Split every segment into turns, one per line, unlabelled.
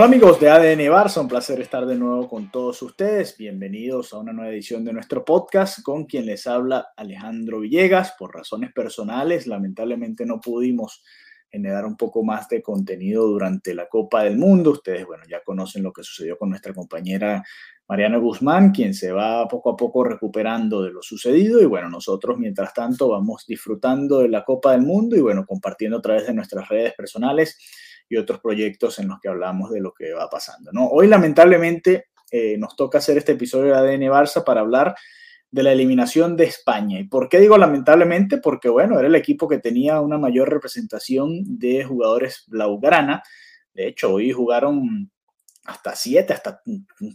Hola amigos de ADN Barça, un placer estar de nuevo con todos ustedes. Bienvenidos a una nueva edición de nuestro podcast con quien les habla Alejandro Villegas. Por razones personales, lamentablemente no pudimos generar un poco más de contenido durante la Copa del Mundo. Ustedes, bueno, ya conocen lo que sucedió con nuestra compañera Mariana Guzmán, quien se va poco a poco recuperando de lo sucedido. Y bueno, nosotros, mientras tanto, vamos disfrutando de la Copa del Mundo y bueno, compartiendo a través de nuestras redes personales y otros proyectos en los que hablamos de lo que va pasando. ¿no? Hoy, lamentablemente, eh, nos toca hacer este episodio de ADN Barça para hablar de la eliminación de España. ¿Y por qué digo lamentablemente? Porque, bueno, era el equipo que tenía una mayor representación de jugadores blaugrana. De hecho, hoy jugaron hasta siete, hasta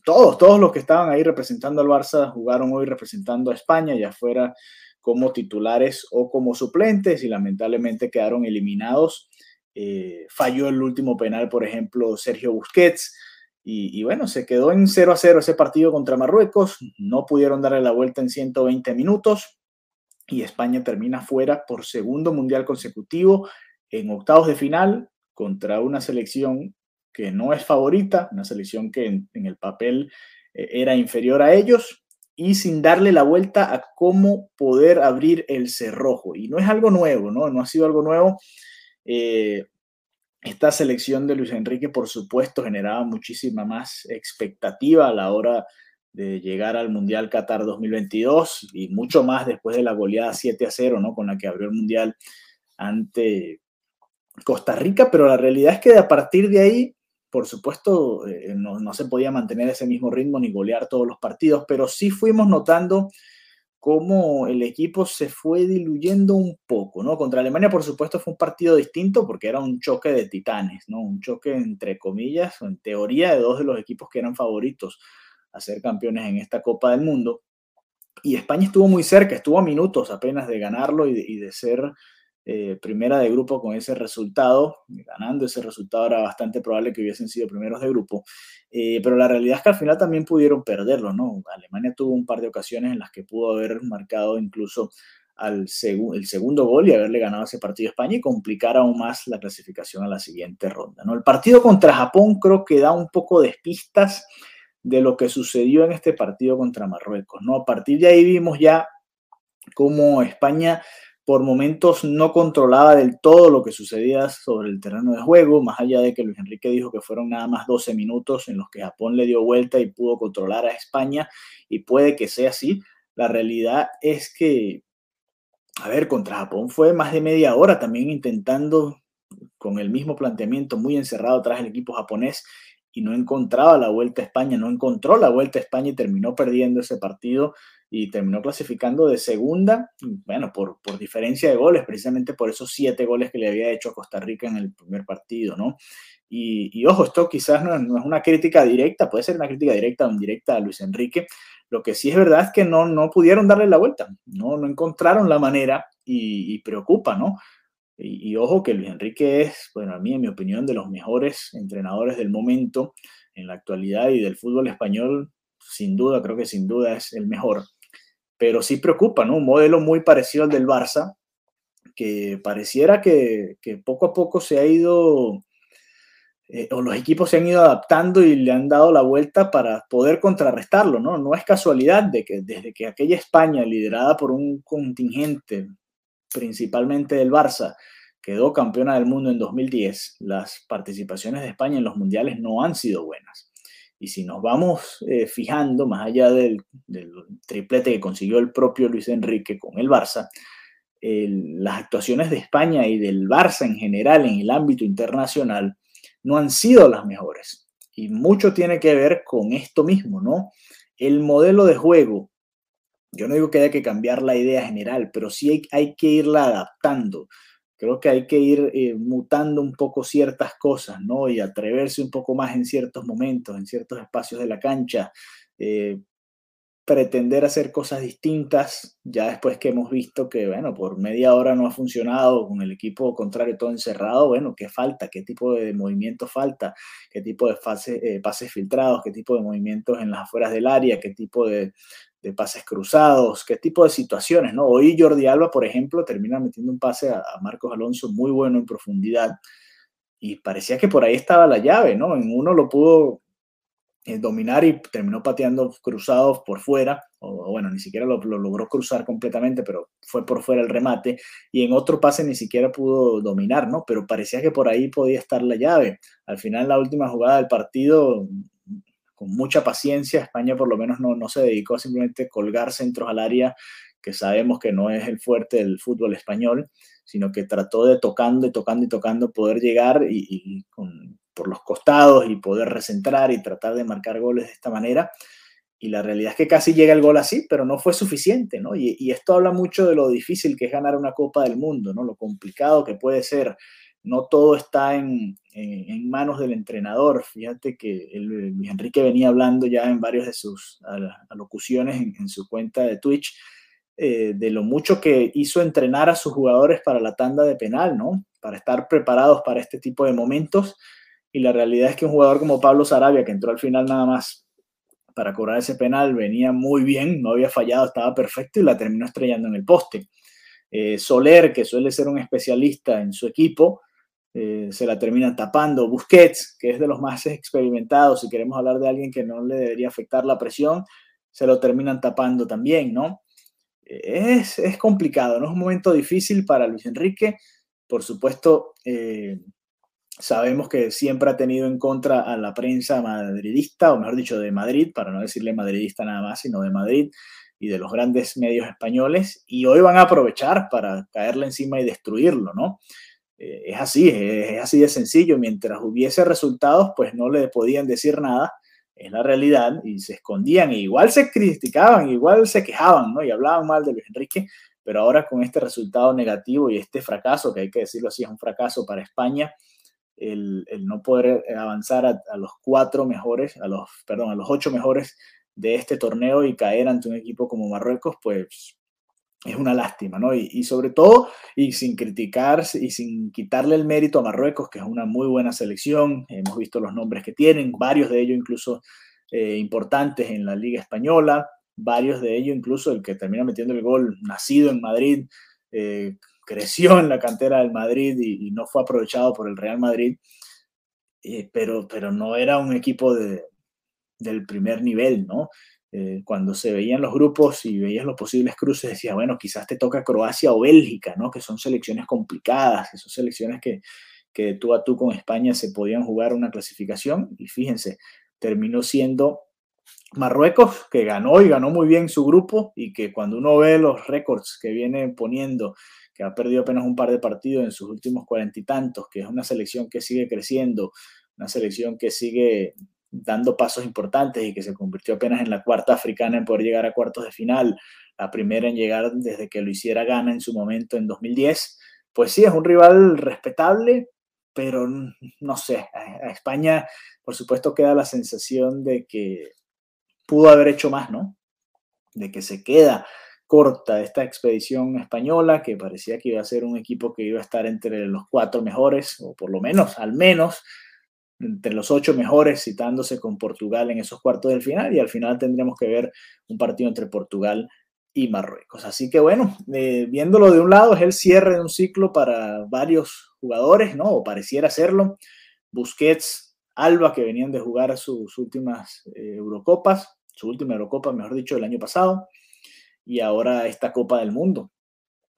todos, todos los que estaban ahí representando al Barça jugaron hoy representando a España, ya fuera como titulares o como suplentes, y lamentablemente quedaron eliminados eh, falló el último penal, por ejemplo, Sergio Busquets. Y, bueno, se quedó en 0 a 0 ese partido contra Marruecos. No pudieron darle la vuelta en 120 minutos. Y España termina fuera por segundo mundial consecutivo en octavos de final contra una selección que no es favorita, una selección que en, en el papel eh, era inferior a ellos y sin darle la vuelta a cómo poder abrir el cerrojo. Y no es algo nuevo, ¿no? No ha sido algo nuevo. Eh, esta selección de Luis Enrique, por supuesto, generaba muchísima más expectativa a la hora de llegar al Mundial Qatar 2022 y mucho más después de la goleada 7 a 0, ¿no? Con la que abrió el Mundial ante Costa Rica, pero la realidad es que a partir de ahí, por supuesto, eh, no, no se podía mantener ese mismo ritmo ni golear todos los partidos, pero sí fuimos notando cómo el equipo se fue diluyendo un poco, ¿no? Contra Alemania, por supuesto, fue un partido distinto porque era un choque de titanes, ¿no? Un choque, entre comillas, en teoría, de dos de los equipos que eran favoritos a ser campeones en esta Copa del Mundo. Y España estuvo muy cerca, estuvo a minutos apenas de ganarlo y de, ser eh, primera de grupo con ese resultado, ganando ese resultado era bastante probable que hubiesen sido primeros de grupo, eh, pero la realidad es que al final también pudieron perderlo, ¿no? Alemania tuvo un par de ocasiones en las que pudo haber marcado incluso el segundo gol y haberle ganado ese partido a España y complicar aún más la clasificación a la siguiente ronda, ¿no? El partido contra Japón creo que da un poco de pistas de lo que sucedió en este partido contra Marruecos, ¿no? A partir de ahí vimos ya cómo España por momentos no controlaba del todo lo que sucedía sobre el terreno de juego, más allá de que Luis Enrique dijo que fueron nada más 12 minutos en los que Japón le dio vuelta y pudo controlar a España, y puede que sea así. La realidad es que, a ver, contra Japón fue más de media hora también intentando con el mismo planteamiento muy encerrado atrás el equipo japonés y no encontraba la vuelta a España, no encontró la vuelta a España y terminó perdiendo ese partido y terminó clasificando de segunda, bueno, por, por diferencia de goles, precisamente por esos siete goles que le había hecho a Costa Rica en el primer partido, ¿no? Y, y ojo, esto quizás no, no, es una crítica directa, puede ser una crítica directa o indirecta a Luis Enrique, lo que sí es verdad es que no, no pudieron darle la vuelta, no, no encontraron la manera y, y preocupa, ¿no? Y, y, ojo que Luis Enrique es, bueno, a mí, en mi opinión, de los mejores entrenadores del momento en la actualidad y del fútbol español, sin duda, creo que sin duda es el mejor pero sí preocupa, ¿no? Un modelo muy parecido al del Barça, que pareciera que, que poco a poco se ha ido, eh, o los equipos se han ido adaptando y le han dado la vuelta para poder contrarrestarlo, ¿no? No es casualidad de que desde que aquella España, liderada por un contingente principalmente del Barça, quedó campeona del mundo en 2010, las participaciones de España en los mundiales no han sido buenas. Y si nos vamos eh, fijando, más allá del, triplete que consiguió el propio Luis Enrique con el Barça, las actuaciones de España y del Barça en general en el ámbito internacional no han sido las mejores. Y mucho tiene que ver con esto mismo, ¿no? el modelo de juego, yo no digo que haya que cambiar la idea general, pero sí hay, hay que irla adaptando. Creo que hay que ir eh, mutando un poco ciertas cosas, ¿no? Y atreverse un poco más en ciertos momentos, en ciertos espacios de la cancha. Eh, pretender hacer cosas distintas, ya después que hemos visto que, bueno, por media hora no ha funcionado con el equipo contrario todo encerrado, bueno, ¿qué falta? ¿Qué tipo de movimiento falta? ¿Qué tipo de eh, pases filtrados? ¿Qué tipo de movimientos en las afueras del área? ¿Qué tipo de, pases cruzados? ¿Qué tipo de situaciones? ¿no? Hoy Jordi Alba, por ejemplo, termina metiendo un pase a Marcos Alonso muy bueno en profundidad y parecía que por ahí estaba la llave, ¿no? En uno lo pudo eh, dominar y terminó pateando cruzados por fuera, o, bueno, ni siquiera lo, logró cruzar completamente, pero fue por fuera el remate, y en otro pase ni siquiera pudo dominar, ¿no? Pero parecía que por ahí podía estar la llave. Al final, la última jugada del partido, con mucha paciencia, España por lo menos no, no se dedicó a simplemente colgar centros al área, que sabemos que no es el fuerte del fútbol español, sino que trató de tocando y tocando y tocando poder llegar y, y con por los costados y poder recentrar y tratar de marcar goles de esta manera. Y la realidad es que casi llega el gol así, pero no fue suficiente, ¿no? Y, esto habla mucho de lo difícil que es ganar una Copa del Mundo, ¿no? Lo complicado que puede ser. No todo está en, en, manos del entrenador. Fíjate que el, Enrique venía hablando ya en varios de sus alocuciones en, su cuenta de Twitch eh, de lo mucho que hizo entrenar a sus jugadores para la tanda de penal, ¿no? Para estar preparados para este tipo de momentos y la realidad es que un jugador como Pablo Sarabia, que entró al final nada más para cobrar ese penal, venía muy bien, no había fallado, estaba perfecto y la terminó estrellando en el poste. Eh, Soler, que suele ser un especialista en su equipo, eh, se la terminan tapando. Busquets, que es de los más experimentados, si queremos hablar de alguien que no le debería afectar la presión, se lo terminan tapando también, ¿no? Es, es complicado, ¿no? Es un momento difícil para Luis Enrique. Por supuesto, eh, Sabemos que siempre ha tenido en contra a la prensa madridista, o mejor dicho, de Madrid, para no decirle madridista nada más, sino de Madrid y de los grandes medios españoles, y hoy van a aprovechar para caerle encima y destruirlo, ¿no? Eh, es así, es, así de sencillo. Mientras hubiese resultados, pues no le podían decir nada, es la realidad, y se escondían, e igual se criticaban, igual se quejaban, ¿no? Y hablaban mal de Luis Enrique, pero ahora con este resultado negativo y este fracaso, que hay que decirlo así, es un fracaso para España, el, no poder eh, avanzar a, los cuatro mejores, a los, perdón, a los ocho mejores de este torneo y caer ante un equipo como Marruecos, pues es una lástima, ¿no? Y, sobre todo, y sin criticar y sin quitarle el mérito a Marruecos, que es una muy buena selección, hemos visto los nombres que tienen, varios de ellos incluso eh, importantes en la Liga Española, varios de ellos incluso el que termina metiendo el gol nacido en Madrid, eh, creció en la cantera del Madrid y, no fue aprovechado por el Real Madrid, eh, pero, pero no era un equipo de, del primer nivel, ¿no? Eh, cuando se veían los grupos y veías los posibles cruces, decía, bueno, quizás te toca Croacia o Bélgica, ¿no? Que son selecciones complicadas, que son selecciones que, que tú a tú con España se podían jugar una clasificación y fíjense, terminó siendo Marruecos, que ganó y ganó muy bien su grupo y que cuando uno ve los récords que viene poniendo que ha perdido apenas un par de partidos en sus últimos cuarenta y tantos, que es una selección que sigue creciendo, una selección que sigue dando pasos importantes y que se convirtió apenas en la cuarta africana en poder llegar a cuartos de final, la primera en llegar desde que lo hiciera Ghana en su momento en 2010, pues sí, es un rival respetable, pero no sé, a España por supuesto queda la sensación de que pudo haber hecho más, ¿no? De que se queda corta esta expedición española, que parecía que iba a ser un equipo que iba a estar entre los cuatro mejores, o por lo menos, al menos, entre los ocho mejores, citándose con Portugal en esos cuartos del final, y al final tendríamos que ver un partido entre Portugal y Marruecos. Así que bueno, eh, viéndolo de un lado, es el cierre de un ciclo para varios jugadores, ¿no? O pareciera serlo. Busquets, Alba, que venían de jugar sus últimas eh, Eurocopas, su última Eurocopa, mejor dicho, el año pasado y ahora esta Copa del Mundo.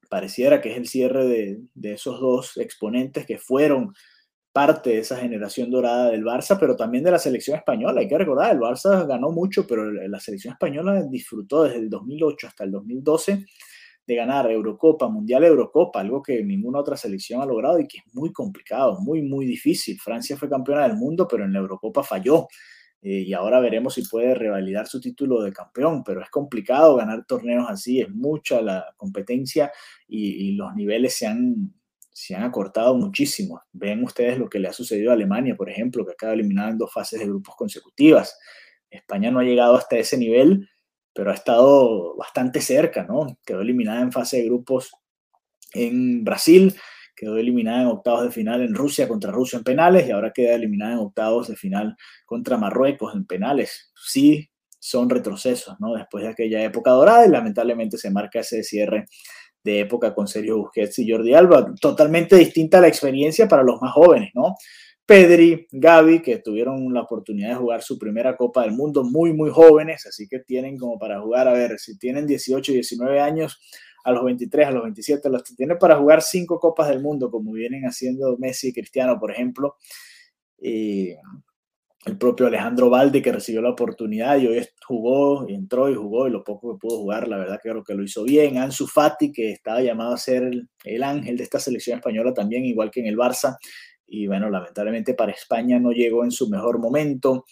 Pareciera que es el cierre de, esos dos exponentes que fueron parte de esa generación dorada del Barça, pero también de la selección española. Hay que recordar, el Barça ganó mucho, pero la selección española disfrutó desde el 2008 hasta el 2012 de ganar Eurocopa, Mundial Eurocopa, algo que ninguna otra selección ha logrado y que es muy complicado, muy, muy difícil. Francia fue campeona del mundo, pero en la Eurocopa falló. Eh, y ahora veremos si puede revalidar su título de campeón, pero es complicado ganar torneos así, es mucha la competencia y, los niveles se han, se han acortado muchísimo. Ven ustedes lo que le ha sucedido a Alemania, por ejemplo, que acaba eliminando en dos fases de grupos consecutivas. España no ha llegado hasta ese nivel, pero ha estado bastante cerca, ¿no? Quedó eliminada en fase de grupos en Brasil, quedó eliminada en octavos de final en Rusia contra Rusia en penales y ahora queda eliminada en octavos de final contra Marruecos en penales. Sí, son retrocesos, ¿no? Después de aquella época dorada y lamentablemente se marca ese cierre de época con Sergio Busquets y Jordi Alba. Totalmente distinta la experiencia para los más jóvenes, ¿no? Pedri, Gaby, que tuvieron la oportunidad de jugar su primera Copa del Mundo muy, muy jóvenes, así que tienen como para jugar, a ver, si tienen 18, 19 años, a los 23, a los 27, los tienen para jugar cinco Copas del Mundo, como vienen haciendo Messi y Cristiano, por ejemplo. Y el propio Alejandro Valde, que recibió la oportunidad y hoy jugó, y entró y jugó, y lo poco que pudo jugar, la verdad que creo que lo hizo bien. Ansu Fati, que estaba llamado a ser el ángel de esta selección española también, igual que en el Barça, y bueno, lamentablemente para España no llegó en su mejor momento,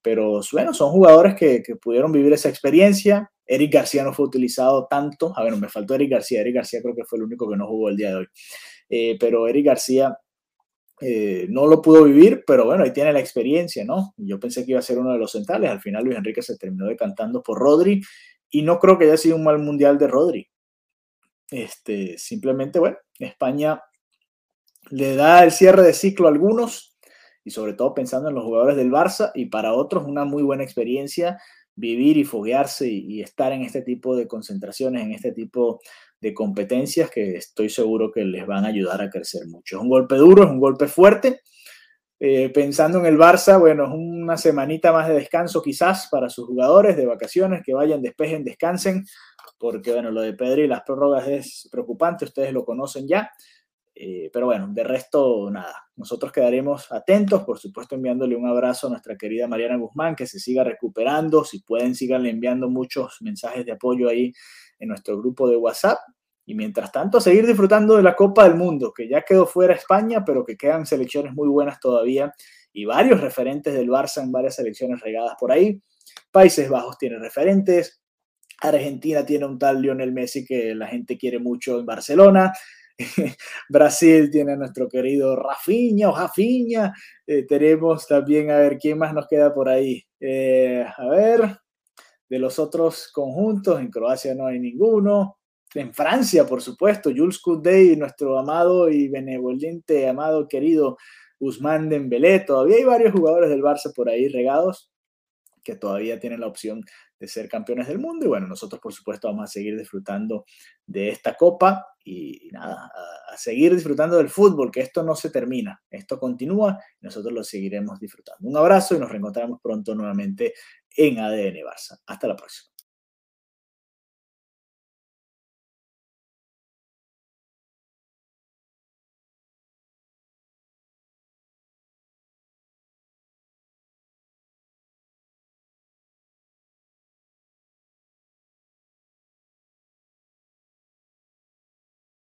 pero bueno, son jugadores que, pudieron vivir esa experiencia. Eric García no fue utilizado tanto, a ver, me faltó Eric García, Eric García creo que fue el único que no jugó el día de hoy, eh, pero Eric García eh, no lo pudo vivir, pero bueno, ahí tiene la experiencia, ¿no? Yo pensé que iba a ser uno de los centrales, al final Luis Enrique se terminó decantando por Rodri y no creo que haya sido un mal mundial de Rodri. Este, simplemente, bueno, España le da el cierre de ciclo a algunos y sobre todo pensando en los jugadores del Barça y para otros una muy buena experiencia vivir y foguearse y, estar en este tipo de concentraciones, en este tipo de competencias que estoy seguro que les van a ayudar a crecer mucho. Es un golpe duro, es un golpe fuerte. Eh, pensando en el Barça, bueno, es una semanita más de descanso quizás para sus jugadores de vacaciones, que vayan, despejen, descansen, porque bueno, lo de Pedri y las prórrogas es preocupante, ustedes lo conocen ya. Eh, pero bueno, de resto, nada. Nosotros quedaremos atentos, por supuesto, enviándole un abrazo a nuestra querida Mariana Guzmán, que se siga recuperando. Si pueden, siganle enviando muchos mensajes de apoyo ahí en nuestro grupo de WhatsApp. Y mientras tanto, seguir disfrutando de la Copa del Mundo, que ya quedó fuera España, pero que quedan selecciones muy buenas todavía y varios referentes del Barça en varias selecciones regadas por ahí. Países Bajos tiene referentes. Argentina tiene un tal Lionel Messi que la gente quiere mucho en Barcelona. Brasil tiene a nuestro querido Rafinha o. Eh, tenemos también, a ver, ¿quién más nos queda por ahí? Eh, a ver, de los otros conjuntos, en Croacia no hay ninguno. En Francia, por supuesto, Jules Koundé, nuestro amado y benevolente, amado, querido Guzmán Dembélé. Todavía hay varios jugadores del Barça por ahí regados que todavía tienen la opción de ser campeones del mundo. Y bueno, nosotros por supuesto vamos a seguir disfrutando de esta copa y, nada, a, seguir disfrutando del fútbol, que esto no se termina, esto continúa nosotros lo seguiremos disfrutando. Un abrazo y nos reencontramos pronto nuevamente en ADN Barça. Hasta la próxima.